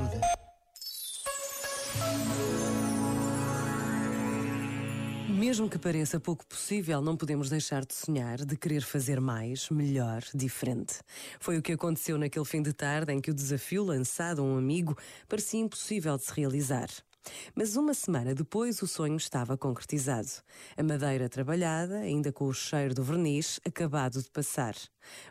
atitude. Mesmo que pareça pouco possível, não podemos deixar de sonhar, de querer fazer mais, melhor, diferente. Foi o que aconteceu naquele fim de tarde em que o desafio lançado a um amigo parecia impossível de se realizar. Mas uma semana depois o sonho estava concretizado. A madeira trabalhada, ainda com o cheiro do verniz, acabado de passar.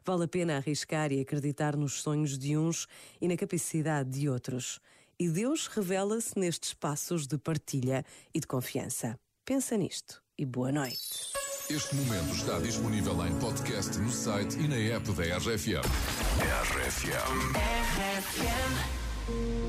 Vale a pena arriscar e acreditar nos sonhos de uns e na capacidade de outros. E Deus revela-se nestes passos de partilha e de confiança. Pensa nisto e boa noite. Este momento está disponível em podcast no site e na app da RFM. RFM. There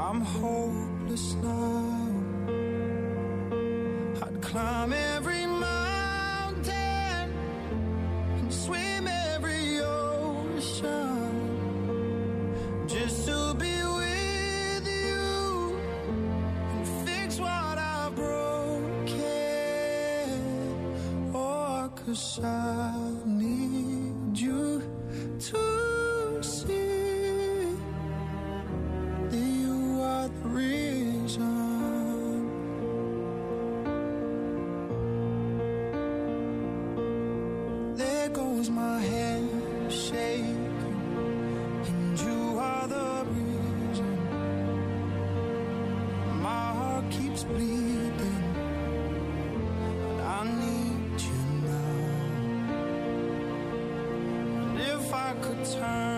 I'm hopeless now. I'd climb every mountain and swim every ocean just to be with you and fix what I've broken. Oh, cause I need There goes my head shaking, and you are the reason. My heart keeps bleeding, and I need you now. And if I could turn